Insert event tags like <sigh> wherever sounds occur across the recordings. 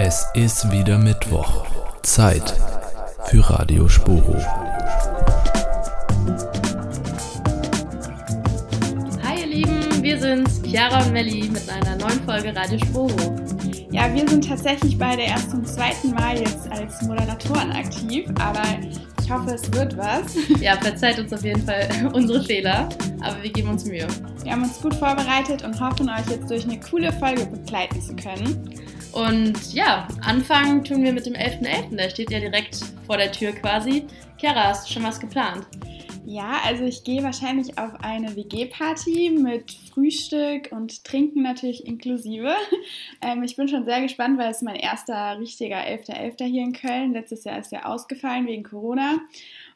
Es ist wieder Mittwoch. Zeit für Radio Sporo. Hi ihr Lieben, wir sind's, Chiara und Melli mit einer neuen Folge Radio Sporo. Ja, wir sind tatsächlich beide erst zum zweiten Mal jetzt als Moderatoren aktiv, aber ich hoffe, es wird was. <laughs> Ja, verzeiht uns auf jeden Fall <laughs> unsere Fehler, aber wir geben uns Mühe. Wir haben uns gut vorbereitet und hoffen, euch jetzt durch eine coole Folge begleiten zu können. Und ja, anfangen tun wir mit dem 11.11., .11. der steht ja direkt vor der Tür quasi. Chiara, hast du schon was geplant? Ja, also ich gehe wahrscheinlich auf eine WG-Party mit Frühstück und Trinken natürlich inklusive. <laughs> Ähm, ich bin schon sehr gespannt, weil es mein erster richtiger 11.11. .11. hier in Köln. Letztes Jahr ist ja ausgefallen wegen Corona.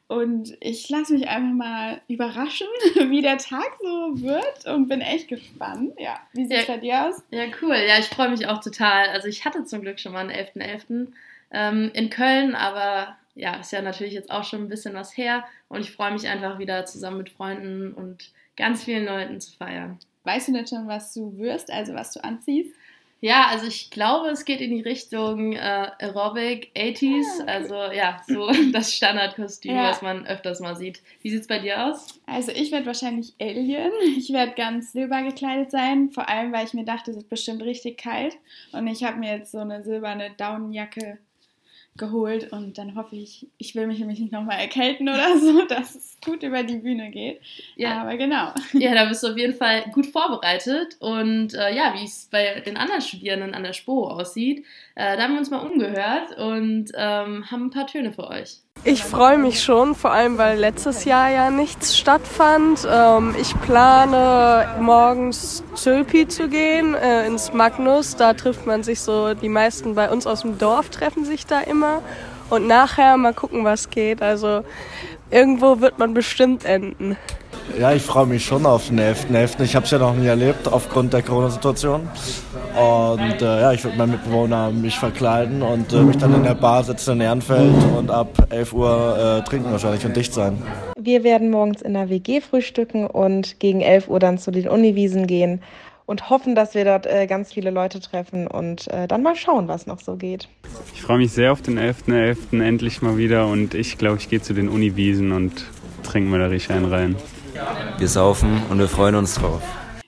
Und ich lasse mich einfach mal überraschen, <laughs> wie der Tag so wird und bin echt gespannt. Ja, wie sieht es ja, bei dir aus? Ja, cool. Ja, ich freue mich auch total. Also ich hatte zum Glück schon mal einen 11.11. .11. Ähm, in Köln, aber ja, ist ja natürlich jetzt auch schon ein bisschen was her und ich freue mich einfach wieder zusammen mit Freunden und ganz vielen Leuten zu feiern. Weißt du denn schon, was du wirst, also was du anziehst? Ja, also ich glaube, es geht in die Richtung äh, Aerobic 80s, ah, also ja, so <laughs> das Standardkostüm, ja. was man öfters mal sieht. Wie sieht es bei dir aus? Also ich werde wahrscheinlich Alien. Ich werde ganz silber gekleidet sein, vor allem weil ich mir dachte, es ist bestimmt richtig kalt und ich habe mir jetzt so eine silberne Daunenjacke geholt und dann hoffe ich, ich will mich nämlich nicht nochmal erkälten oder so, <laughs> dass es gut über die Bühne geht. Ja. Aber genau. Ja, da bist du auf jeden Fall gut vorbereitet und äh, ja, wie es bei den anderen Studierenden an der SPO aussieht, äh, da haben wir uns mal umgehört und ähm, haben ein paar Töne für euch. Ich freue mich schon, vor allem weil letztes Jahr ja nichts stattfand. Ähm, ich plane morgens Zülpi zu gehen, äh, ins Magnus. Da trifft man sich so, die meisten bei uns aus dem Dorf treffen sich da immer. Und nachher mal gucken, was geht. Also irgendwo wird man bestimmt enden. Ja, ich freue mich schon auf den 11.11. .11. Ich habe es ja noch nie erlebt aufgrund der Corona-Situation. Und äh, ja, ich würde meinen Mitbewohner mich verkleiden und äh, mich dann in der Bar sitzen in Ehrenfeld und ab 11 Uhr äh, trinken wahrscheinlich und dicht sein. Wir werden morgens in der WG frühstücken und gegen 11 Uhr dann zu den Uniwiesen gehen und hoffen, dass wir dort äh, ganz viele Leute treffen und äh, dann mal schauen, was noch so geht. Ich freue mich sehr auf den 11.11. .11. endlich mal wieder und ich glaube, ich gehe zu den Uniwiesen und trinke mir da richtig einen rein. Wir saufen und wir freuen uns drauf.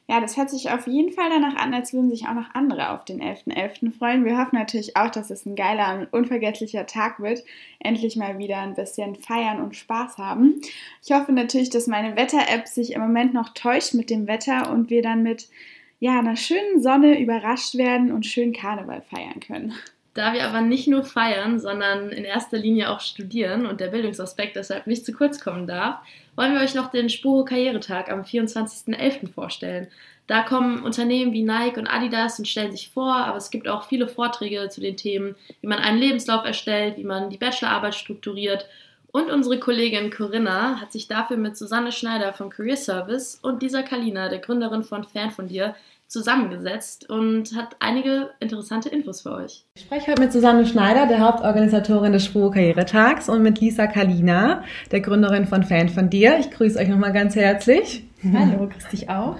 Ja, das hört sich auf jeden Fall danach an, als würden sich auch noch andere auf den 11.11. .11. freuen. Wir hoffen natürlich auch, dass es ein geiler und unvergesslicher Tag wird. Endlich mal wieder ein bisschen feiern und Spaß haben. Ich hoffe natürlich, dass meine Wetter-App sich im Moment noch täuscht mit dem Wetter und wir dann mit ja, einer schönen Sonne überrascht werden und schön Karneval feiern können. Da wir aber nicht nur feiern, sondern in erster Linie auch studieren und der Bildungsaspekt deshalb nicht zu kurz kommen darf, wollen wir euch noch den Spuro Karrieretag am 24.11. vorstellen. Da kommen Unternehmen wie Nike und Adidas und stellen sich vor, aber es gibt auch viele Vorträge zu den Themen, wie man einen Lebenslauf erstellt, wie man die Bachelorarbeit strukturiert. Und unsere Kollegin Corinna hat sich dafür mit Susanne Schneider vom Career Service und Lisa Kalina, der Gründerin von Fan von dir, zusammengesetzt und hat einige interessante Infos für euch. Ich spreche heute mit Susanne Schneider, der Hauptorganisatorin des Spuro Karrieretags und mit Lisa Kalina, der Gründerin von Fan von dir. Ich grüße euch nochmal ganz herzlich. Hallo, grüß dich auch.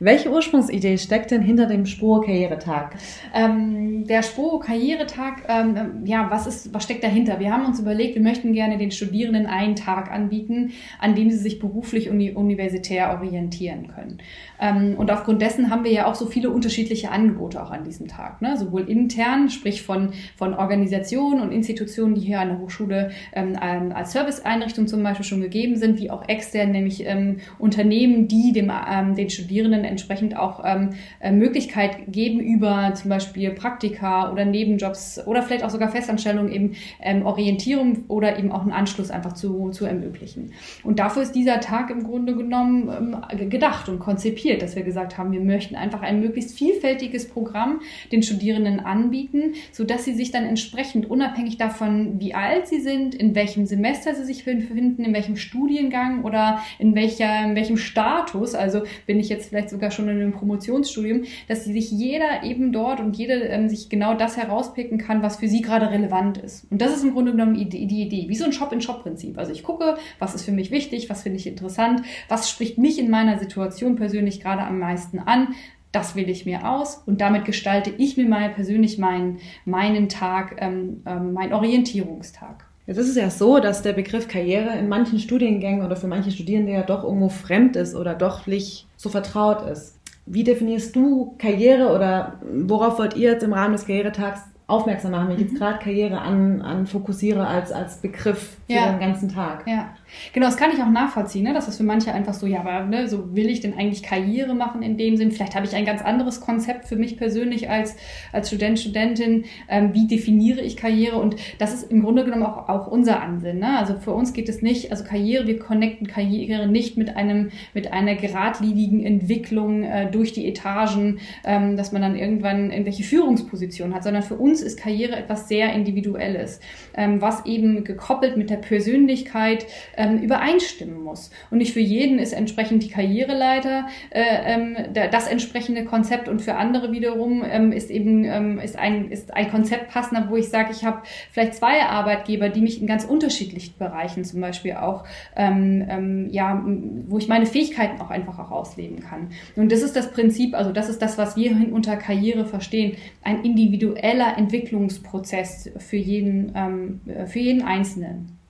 Welche Ursprungsidee steckt denn hinter dem Spuro Karrieretag? Ähm, der Spuro Karrieretag, ähm, ja, was ist, was steckt dahinter? Wir haben uns überlegt, wir möchten gerne den Studierenden einen Tag anbieten, an dem sie sich beruflich und universitär orientieren können. Ähm, und aufgrund dessen haben wir ja auch so viele unterschiedliche Angebote auch an diesem Tag. Ne? Sowohl intern, sprich von, von Organisationen und Institutionen, die hier an der Hochschule ähm, als Serviceeinrichtung zum Beispiel schon gegeben sind, wie auch extern, nämlich ähm, Unternehmen, die dem, ähm, den Studierenden entsprechend auch ähm, äh, Möglichkeit geben, über zum Beispiel Praktika oder Nebenjobs oder vielleicht auch sogar Festanstellungen eben ähm, Orientierung oder eben auch einen Anschluss einfach zu, zu ermöglichen. Und dafür ist dieser Tag im Grunde genommen gedacht und konzipiert, dass wir gesagt haben, wir möchten einfach ein möglichst vielfältiges Programm den Studierenden anbieten, sodass sie sich dann entsprechend unabhängig davon, wie alt sie sind, in welchem Semester sie sich befinden, in welchem Studiengang oder in, welcher, in welchem Status, also bin ich jetzt vielleicht sogar schon in einem Promotionsstudium, dass sich jeder eben dort und jede ähm, sich genau das herauspicken kann, was für sie gerade relevant ist. Und das ist im Grunde genommen die, die Idee, wie so ein Shop-in-Shop-Prinzip. Also ich gucke, was ist für mich wichtig, was finde ich interessant, was spricht mich in meiner Situation persönlich gerade am meisten an. das will ich mir aus und damit gestalte ich mir mal persönlich meinen, meinen Tag, ähm, ähm, meinen Orientierungstag. Jetzt ist es ja so, dass der Begriff Karriere in manchen Studiengängen oder für manche Studierende ja doch irgendwo fremd ist oder doch nicht so vertraut ist. Wie definierst du Karriere oder worauf wollt ihr jetzt im Rahmen des Karrieretags aufmerksam machen, wenn ich jetzt mhm. gerade Karriere an, an fokussiere als, als Begriff für ja. den ganzen Tag? Ja, Genau, das kann ich auch nachvollziehen, ne? dass das für manche einfach so, ja, aber ne, so will ich denn eigentlich Karriere machen in dem Sinn? Vielleicht habe ich ein ganz anderes Konzept für mich persönlich als, als Student, Studentin. Ähm, wie definiere ich Karriere? Und das ist im Grunde genommen auch, auch unser Ansinn. Ne? Also für uns geht es nicht, also Karriere, wir connecten Karriere nicht mit einem, mit einer geradlinigen Entwicklung äh, durch die Etagen, ähm, dass man dann irgendwann irgendwelche Führungspositionen hat, sondern für uns ist Karriere etwas sehr Individuelles, ähm, was eben gekoppelt mit der Persönlichkeit, äh, ähm, übereinstimmen muss. Und nicht für jeden ist entsprechend die Karriereleiter äh, ähm, das entsprechende Konzept und für andere wiederum ähm, ist eben ähm, ist ein, ist ein Konzept passender, wo ich sage, ich habe vielleicht zwei Arbeitgeber, die mich in ganz unterschiedlichen Bereichen zum Beispiel auch, ähm, ähm, ja, wo ich meine Fähigkeiten auch einfach auch ausleben kann. Und das ist das Prinzip, also das ist das, was wir unter Karriere verstehen, ein individueller Entwicklungsprozess für jeden, ähm, für jeden Einzelnen.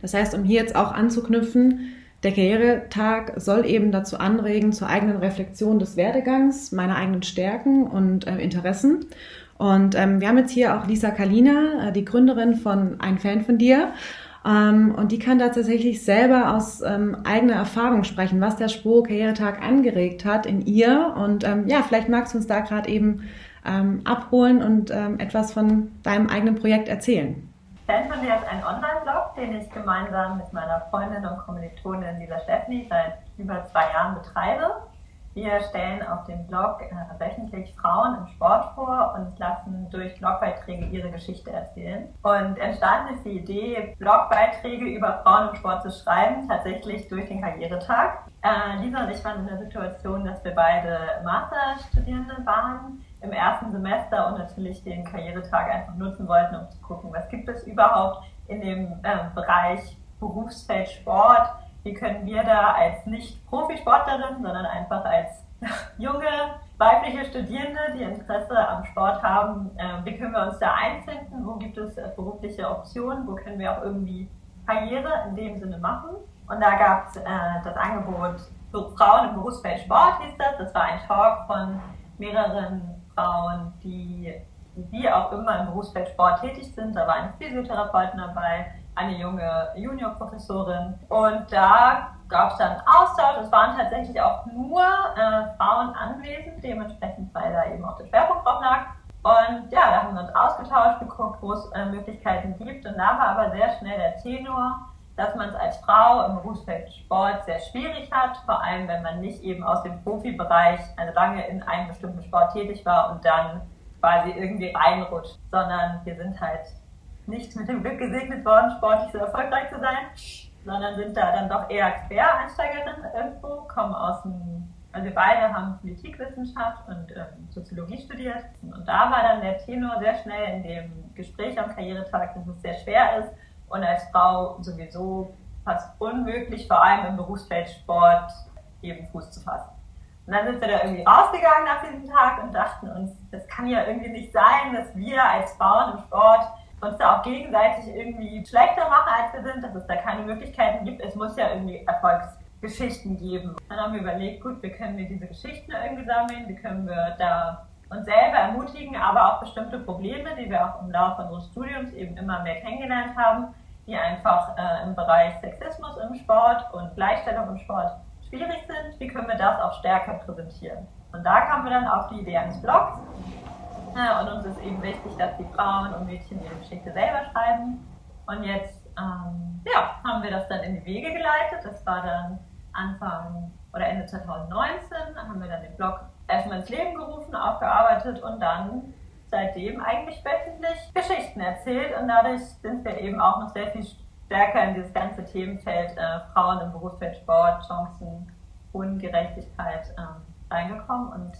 Das heißt, um hier jetzt auch anzuknüpfen, der Karrieretag soll eben dazu anregen zur eigenen Reflexion des Werdegangs, meiner eigenen Stärken und äh, Interessen. Und ähm, wir haben jetzt hier auch Lisa Kalina, äh, die Gründerin von Ein Fan von dir. Ähm, und die kann da tatsächlich selber aus ähm, eigener Erfahrung sprechen, was der Spur Karrieretag angeregt hat in ihr. Und ähm, ja, vielleicht magst du uns da gerade eben ähm, abholen und ähm, etwas von deinem eigenen Projekt erzählen. Fan von dir ist ein Online-Blog, den ich gemeinsam mit meiner Freundin und Kommilitonin Lisa Steffni seit über zwei Jahren betreibe. Wir stellen auf dem Blog äh, wöchentlich Frauen im Sport vor und lassen durch Blogbeiträge ihre Geschichte erzählen. Und entstanden ist die Idee, Blogbeiträge über Frauen im Sport zu schreiben, tatsächlich durch den Karrieretag. Äh, Lisa und ich waren in der Situation, dass wir beide Masterstudierende waren im ersten Semester und natürlich den Karrieretag einfach nutzen wollten, um zu gucken, was gibt es überhaupt in dem äh, Bereich Berufsfeld Sport, wie können wir da als nicht Profisportlerin, sondern einfach als <laughs> junge weibliche Studierende, die Interesse am Sport haben, äh, wie können wir uns da einfinden, wo gibt es äh, berufliche Optionen, wo können wir auch irgendwie Karriere in dem Sinne machen. Und da gab es äh, das Angebot Frauen im Berufsfeld Sport, hieß das. Das war ein Talk von mehreren Frauen, die wie auch immer im Berufsfeld Sport tätig sind. Da war eine Physiotherapeutin dabei, eine junge Juniorprofessorin. Und da gab es dann Austausch. Es waren tatsächlich auch nur äh, Frauen anwesend, dementsprechend, weil da eben auch der Schwerpunkt drauf lag. Und ja, da haben wir uns ausgetauscht, geguckt, wo es äh, Möglichkeiten gibt. Und da war aber sehr schnell der Tenor, dass man es als Frau im Berufsfeld Sport sehr schwierig hat, vor allem wenn man nicht eben aus dem Profibereich lange in einem bestimmten Sport tätig war und dann quasi irgendwie reinrutscht, sondern wir sind halt nicht mit dem Glück gesegnet worden, sportlich so erfolgreich zu sein, sondern sind da dann doch eher Quereinsteigerinnen irgendwo, kommen aus dem, also wir beide haben Politikwissenschaft und ähm, Soziologie studiert. Und da war dann der Tenor sehr schnell in dem Gespräch am Karrieretag, dass es sehr schwer ist, und als Frau sowieso fast unmöglich, vor allem im Berufsfeld Sport, eben Fuß zu fassen. Und dann sind wir da irgendwie rausgegangen nach diesem Tag und dachten uns, das kann ja irgendwie nicht sein, dass wir als Frauen im Sport uns da auch gegenseitig irgendwie schlechter machen, als wir sind, dass es da keine Möglichkeiten gibt. Es muss ja irgendwie Erfolgsgeschichten geben. Dann haben wir überlegt, gut, wie können wir diese Geschichten irgendwie sammeln, wie können wir da uns selber ermutigen, aber auch bestimmte Probleme, die wir auch im Laufe unseres Studiums eben immer mehr kennengelernt haben, die einfach äh, im Bereich Sexismus im Sport und Gleichstellung im Sport schwierig sind. Wie können wir das auch stärker präsentieren? Und da kamen wir dann auf die Idee eines Blogs. Ja, und uns ist eben wichtig, dass die Frauen und Mädchen ihre Geschichte selber schreiben. Und jetzt ähm, ja, haben wir das dann in die Wege geleitet. Das war dann Anfang oder Ende 2019, haben wir dann den Blog erstmal ins Leben gerufen, aufgearbeitet und dann seitdem eigentlich wöchentlich Geschichten erzählt und dadurch sind wir eben auch noch sehr viel stärker in dieses ganze Themenfeld äh, Frauen im Berufsfeld Sport, Chancen, Ungerechtigkeit äh, reingekommen und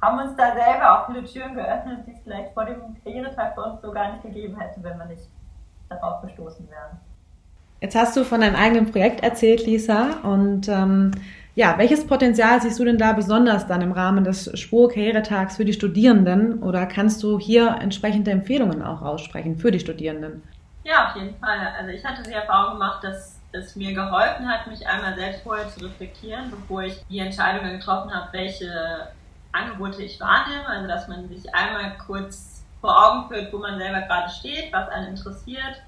haben uns da selber auch viele Türen geöffnet, die es vielleicht vor dem Karrieretag bei uns so gar nicht gegeben hätte, wenn wir nicht darauf gestoßen wären. Jetzt hast du von deinem eigenen Projekt erzählt, Lisa, und ähm, Ja, welches Potenzial siehst du denn da besonders dann im Rahmen des Spur-Karrieretags für die Studierenden oder kannst du hier entsprechende Empfehlungen auch aussprechen für die Studierenden? Ja, auf jeden Fall. Also ich hatte die Erfahrung gemacht, dass es mir geholfen hat, mich einmal selbst vorher zu reflektieren, bevor ich die Entscheidung getroffen habe, welche Angebote ich wahrnehme. Also dass man sich einmal kurz vor Augen führt, wo man selber gerade steht, was einen interessiert,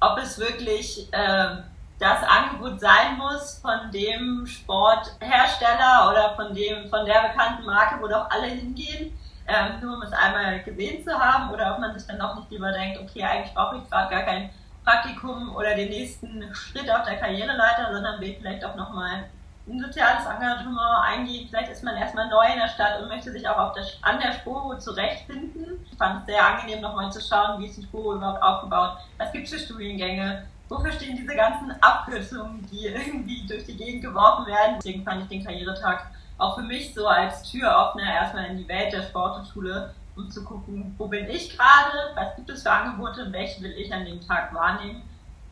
ob es wirklich äh, das Angebot sein muss von dem Sporthersteller oder von dem von der bekannten Marke, wo doch alle hingehen, ähm, nur um es einmal gesehen zu haben, oder ob man sich dann auch nicht lieber denkt, okay, eigentlich brauche ich gerade gar kein Praktikum oder den nächsten Schritt auf der Karriereleiter, sondern will vielleicht auch nochmal ein soziales Engagement eingehen. Vielleicht ist man erstmal neu in der Stadt und möchte sich auch der, an der Spuro zurechtfinden. Ich fand es sehr angenehm, nochmal zu schauen, wie ist die Spuro überhaupt aufgebaut, was gibt es für Studiengänge, wofür stehen diese ganzen Abkürzungen, die <laughs> irgendwie durch die Gegend geworfen werden. Deswegen fand ich den Karrieretag auch für mich so als Türöffner erstmal in die Welt der Sporthochschule, um zu gucken, wo bin ich gerade, was gibt es für Angebote und welche will ich an dem Tag wahrnehmen.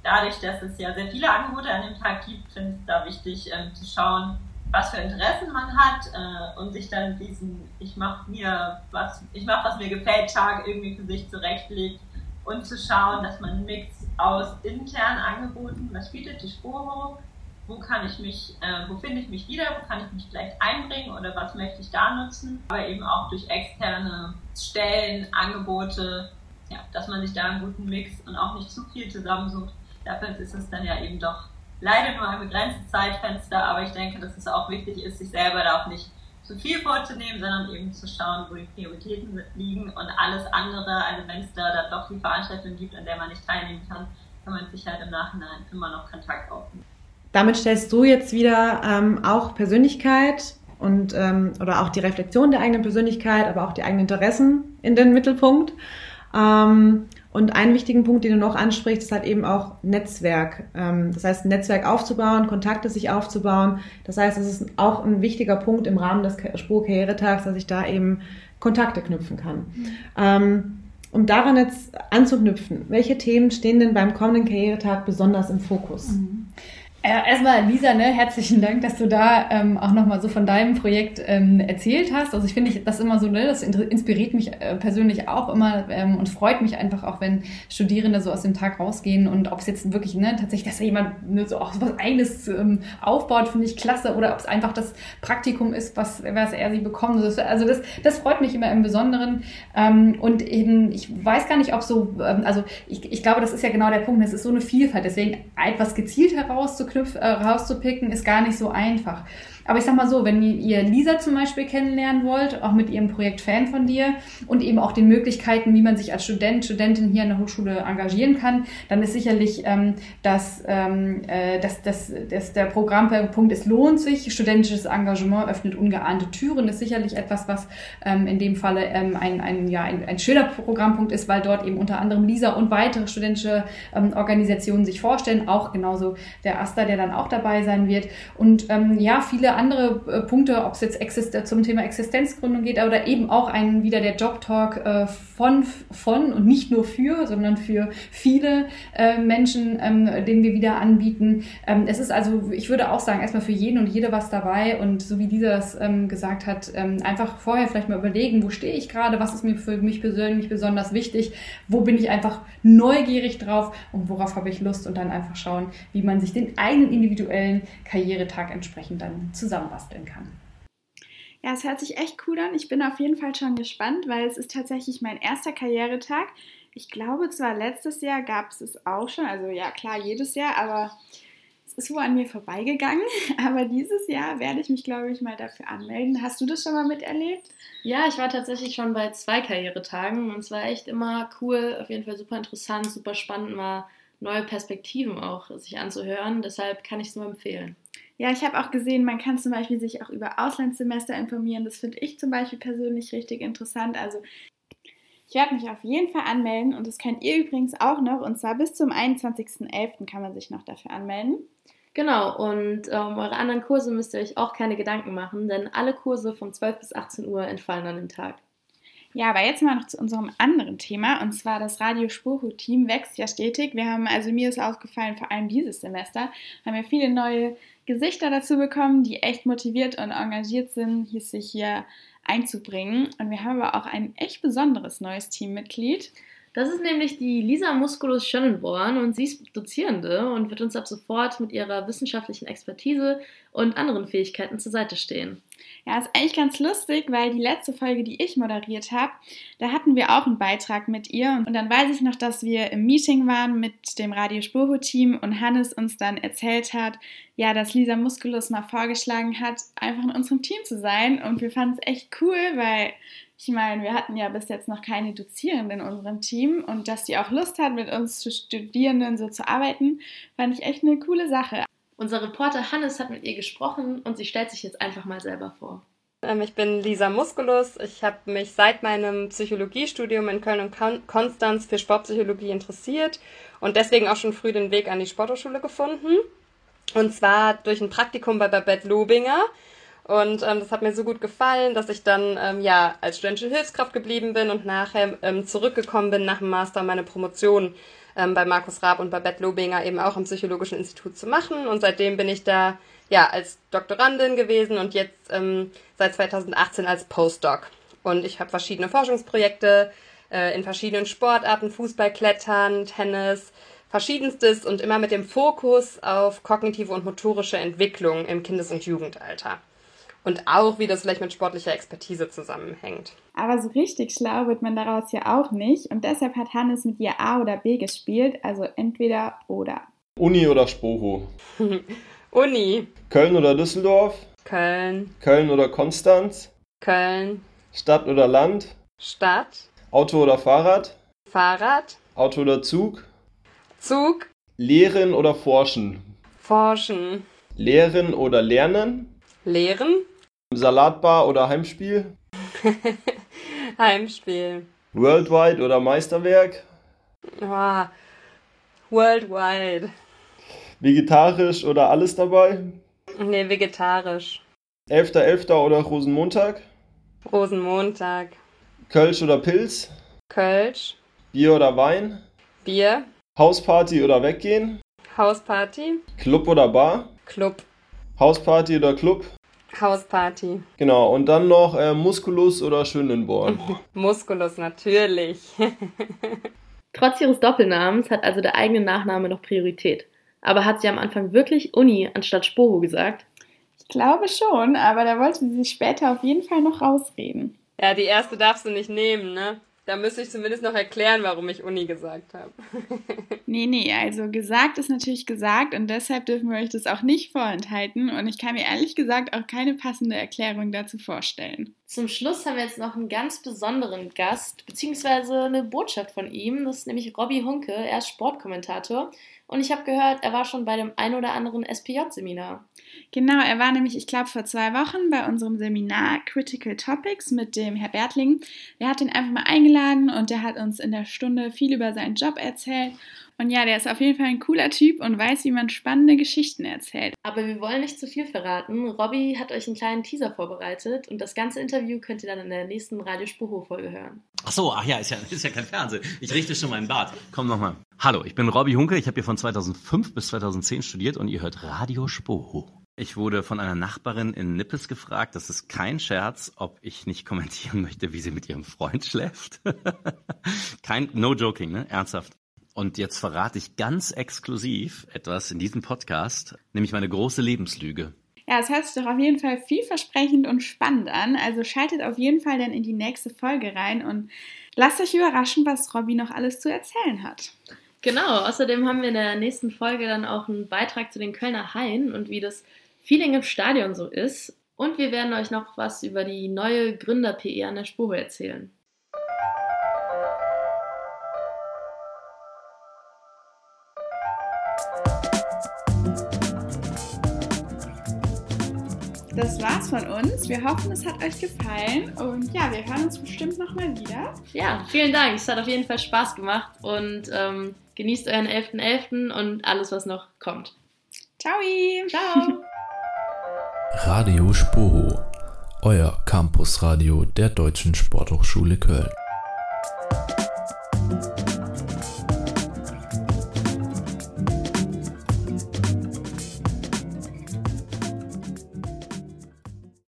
Dadurch, dass es ja sehr viele Angebote an dem Tag gibt, finde ich es da wichtig ähm, zu schauen, was für Interessen man hat äh, und sich dann diesen ich mache mir was ich mache was mir gefällt Tag irgendwie für sich zurechtlegt und zu schauen, dass man einen Mix aus internen Angeboten, was bietet die Sporo, wo kann ich mich, äh, wo finde ich mich wieder, wo kann ich mich vielleicht einbringen oder was möchte ich da nutzen, aber eben auch durch externe Stellen, Angebote, ja, dass man sich da einen guten Mix und auch nicht zu viel zusammensucht. Dafür ist es dann ja eben doch leider nur ein begrenztes Zeitfenster, aber ich denke, dass es auch wichtig ist, sich selber da auch nicht zu viel vorzunehmen, sondern eben zu schauen, wo die Prioritäten liegen und alles andere, also wenn es da dann doch die Veranstaltung gibt, an der man nicht teilnehmen kann, kann man sich halt im Nachhinein immer noch Kontakt aufnehmen. Damit stellst du jetzt wieder ähm, auch Persönlichkeit und ähm, oder auch die Reflexion der eigenen Persönlichkeit, aber auch die eigenen Interessen in den Mittelpunkt. Ähm, und einen wichtigen Punkt, den du noch ansprichst, ist halt eben auch Netzwerk. Ähm, das heißt, ein Netzwerk aufzubauen, Kontakte sich aufzubauen. Das heißt, es ist auch ein wichtiger Punkt im Rahmen des Spurkarrieretags, dass ich da eben Kontakte knüpfen kann. Ähm, um daran jetzt anzuknüpfen, welche Themen stehen denn beim kommenden Karrieretag besonders im Fokus? Mhm. Äh, erstmal, Lisa, ne, herzlichen Dank, dass du da ähm, auch nochmal so von deinem Projekt ähm, erzählt hast. Also ich finde das immer so, ne, das inspiriert mich äh, persönlich auch immer ähm, und freut mich einfach auch, wenn Studierende so aus dem Tag rausgehen und ob es jetzt wirklich ne, tatsächlich, dass da jemand ne, so auch so was Eigenes ähm, aufbaut, finde ich klasse. Oder ob es einfach das Praktikum ist, was, was er sie bekommt. Also das, das freut mich immer im Besonderen. Ähm, und eben, ich weiß gar nicht, ob so, ähm, also ich, ich glaube, das ist ja genau der Punkt, es ist so eine Vielfalt. Deswegen etwas gezielt herauszukriegen, Knüpf, äh, rauszupicken, ist gar nicht so einfach. Aber ich sag mal so, wenn ihr Lisa zum Beispiel kennenlernen wollt, auch mit ihrem Projekt Fan von dir und eben auch den Möglichkeiten, wie man sich als Student, Studentin hier an der Hochschule engagieren kann, dann ist sicherlich, ähm, dass, ähm, äh, dass, dass, dass der Programmpunkt es lohnt sich. Studentisches Engagement öffnet ungeahnte Türen, ist sicherlich etwas, was ähm, in dem Falle ähm, ein, ein, ja, ein, ein schöner Programmpunkt ist, weil dort eben unter anderem Lisa und weitere studentische ähm, Organisationen sich vorstellen, auch genauso der Asta, der dann auch dabei sein wird. Und ähm, ja, viele andere äh, Punkte, ob es jetzt Exist zum Thema Existenzgründung geht oder eben auch ein wieder der Job Talk äh, von, von und nicht nur für, sondern für viele äh, Menschen, ähm, den wir wieder anbieten. Ähm, es ist also, ich würde auch sagen, erstmal für jeden und jede was dabei und so wie dieser das ähm, gesagt hat, ähm, einfach vorher vielleicht mal überlegen, wo stehe ich gerade, was ist mir für mich persönlich besonders wichtig, wo bin ich einfach neugierig drauf und worauf habe ich Lust und dann einfach schauen, wie man sich den eigenen individuellen Karrieretag entsprechend dann zusammen zusammenbasteln kann. Ja, es hört sich echt cool an. Ich bin auf jeden Fall schon gespannt, weil es ist tatsächlich mein erster Karrieretag. Ich glaube zwar letztes Jahr gab es es auch schon, also ja klar jedes Jahr, aber es ist wohl an mir vorbeigegangen. <laughs> Aber dieses Jahr werde ich mich, glaube ich, mal dafür anmelden. Hast du das schon mal miterlebt? Ja, ich war tatsächlich schon bei zwei Karrieretagen und es war echt immer cool, auf jeden Fall super interessant, super spannend, mal neue Perspektiven auch sich anzuhören. Deshalb kann ich es nur empfehlen. Ja, ich habe auch gesehen, man kann zum Beispiel sich auch über Auslandssemester informieren. Das finde ich zum Beispiel persönlich richtig interessant. Also ich werde mich auf jeden Fall anmelden und das könnt ihr übrigens auch noch. Und zwar bis zum 21.11. kann man sich noch dafür anmelden. Genau, und um ähm, eure anderen Kurse müsst ihr euch auch keine Gedanken machen, denn alle Kurse von 12 bis 18 Uhr entfallen an dem Tag. Ja, aber jetzt mal noch zu unserem anderen Thema und zwar das Radio Spurhu-Team wächst ja stetig. Wir haben, also mir ist aufgefallen, vor allem dieses Semester, haben wir viele neue Gesichter dazu bekommen, die echt motiviert und engagiert sind, hier sich hier einzubringen. Und wir haben aber auch ein echt besonderes neues Teammitglied. Das ist nämlich die Lisa Musculus Schönenborn und sie ist Dozierende und wird uns ab sofort mit ihrer wissenschaftlichen Expertise und anderen Fähigkeiten zur Seite stehen. Ja, ist eigentlich ganz lustig, weil die letzte Folge, die ich moderiert habe, da hatten wir auch einen Beitrag mit ihr. Und dann weiß ich noch, dass wir im Meeting waren mit dem Radio Spurhu-Team und Hannes uns dann erzählt hat, ja, dass Lisa Musculus mal vorgeschlagen hat, einfach in unserem Team zu sein. Und wir fanden es echt cool, weil ich meine, wir hatten ja bis jetzt noch keine Dozierenden in unserem Team und dass die auch Lust hat, mit uns Studierenden so zu arbeiten, fand ich echt eine coole Sache. Unser Reporter Hannes hat mit ihr gesprochen und sie stellt sich jetzt einfach mal selber vor. Ähm, ich bin Lisa Musculus. Ich habe mich seit meinem Psychologiestudium in Köln und Konstanz für Sportpsychologie interessiert und deswegen auch schon früh den Weg an die Sporthochschule gefunden. Und zwar durch ein Praktikum bei Babette Lobinger. Und ähm, das hat mir so gut gefallen, dass ich dann ähm, ja als studentische Hilfskraft geblieben bin und nachher ähm, zurückgekommen bin nach dem Master meine Promotion ähm, bei Markus Raab und bei Bett Lobinger eben auch am Psychologischen Institut zu machen. Und seitdem bin ich da ja als Doktorandin gewesen und jetzt ähm, seit 2018 als Postdoc. Und ich habe verschiedene Forschungsprojekte äh, in verschiedenen Sportarten, Fußball, Klettern, Tennis, verschiedenstes und immer mit dem Fokus auf kognitive und motorische Entwicklung im Kindes- und Jugendalter und auch, wie das vielleicht mit sportlicher Expertise zusammenhängt. Aber so richtig schlau wird man daraus ja auch nicht und deshalb hat Hannes mit ihr A oder B gespielt, also entweder oder. Uni oder Spoho? <laughs> Uni. Köln oder Düsseldorf? Köln. Köln oder Konstanz? Köln. Stadt oder Land? Stadt. Auto oder Fahrrad? Fahrrad. Auto oder Zug? Zug. Lehren oder forschen? Forschen. Lehren oder lernen? Lehren. Salatbar oder Heimspiel? <laughs> Heimspiel. Worldwide oder Meisterwerk? Oh, worldwide. Vegetarisch oder alles dabei? Nee, vegetarisch. 11.11. .11. oder Rosenmontag? Rosenmontag. Kölsch oder Pilz? Kölsch. Bier oder Wein? Bier. Hausparty oder weggehen? Hausparty. Club oder Bar? Club. Hausparty oder Club? Hausparty. Genau, und dann noch äh, Musculus oder Schönenborn. <laughs> Musculus, natürlich. <laughs> Trotz ihres Doppelnamens hat also der eigene Nachname noch Priorität. Aber hat sie am Anfang wirklich Uni anstatt Spoho gesagt? Ich glaube schon, aber da wollte sie sich später auf jeden Fall noch rausreden. Ja, die erste darfst du nicht nehmen, ne? Da müsste ich zumindest noch erklären, warum ich Uni gesagt habe. <laughs> nee, nee, also gesagt ist natürlich gesagt und deshalb dürfen wir euch das auch nicht vorenthalten und ich kann mir ehrlich gesagt auch keine passende Erklärung dazu vorstellen. Zum Schluss haben wir jetzt noch einen ganz besonderen Gast, beziehungsweise eine Botschaft von ihm. Das ist nämlich Robbie Hunke, er ist Sportkommentator und ich habe gehört, er war schon bei dem ein oder anderen SPJ-Seminar. Genau, er war nämlich, ich glaube, vor zwei Wochen bei unserem Seminar Critical Topics mit dem Herr Bertling. Der hat ihn einfach mal eingeladen und der hat uns in der Stunde viel über seinen Job erzählt. Und ja, der ist auf jeden Fall ein cooler Typ und weiß, wie man spannende Geschichten erzählt. Aber wir wollen nicht zu viel verraten. Robby hat euch einen kleinen Teaser vorbereitet und das ganze Interview könnt ihr dann in der nächsten Radiospuro-Folge hören. Ach so, ach ja ist, ja, <laughs> ist ja kein Fernsehen. Ich richte schon meinen Bart. Komm nochmal. Hallo, ich bin Robby Hunke. Ich habe hier von 2005 bis 2010 studiert und ihr hört Radio Spoho. Ich wurde von einer Nachbarin in Nippes gefragt, das ist kein Scherz, ob ich nicht kommentieren möchte, wie sie mit ihrem Freund schläft. <laughs> kein, no joking, ne? Ernsthaft. Und jetzt verrate ich ganz exklusiv etwas in diesem Podcast, nämlich meine große Lebenslüge. Ja, es hört sich doch auf jeden Fall vielversprechend und spannend an. Also schaltet auf jeden Fall dann in die nächste Folge rein und lasst euch überraschen, was Robby noch alles zu erzählen hat. Genau, außerdem haben wir in der nächsten Folge dann auch einen Beitrag zu den Kölner Haien und wie das Feeling im Stadion so ist. Und wir werden euch noch was über die neue Gründer-PE an der Spur erzählen. Das war's von uns. Wir hoffen, es hat euch gefallen und ja, wir hören uns bestimmt nochmal wieder. Ja, vielen Dank. Es hat auf jeden Fall Spaß gemacht und ähm, genießt euren 11.11. .11. und alles, was noch kommt. Ciao. Ciao. Radio Spoho euer Campusradio der Deutschen Sporthochschule Köln.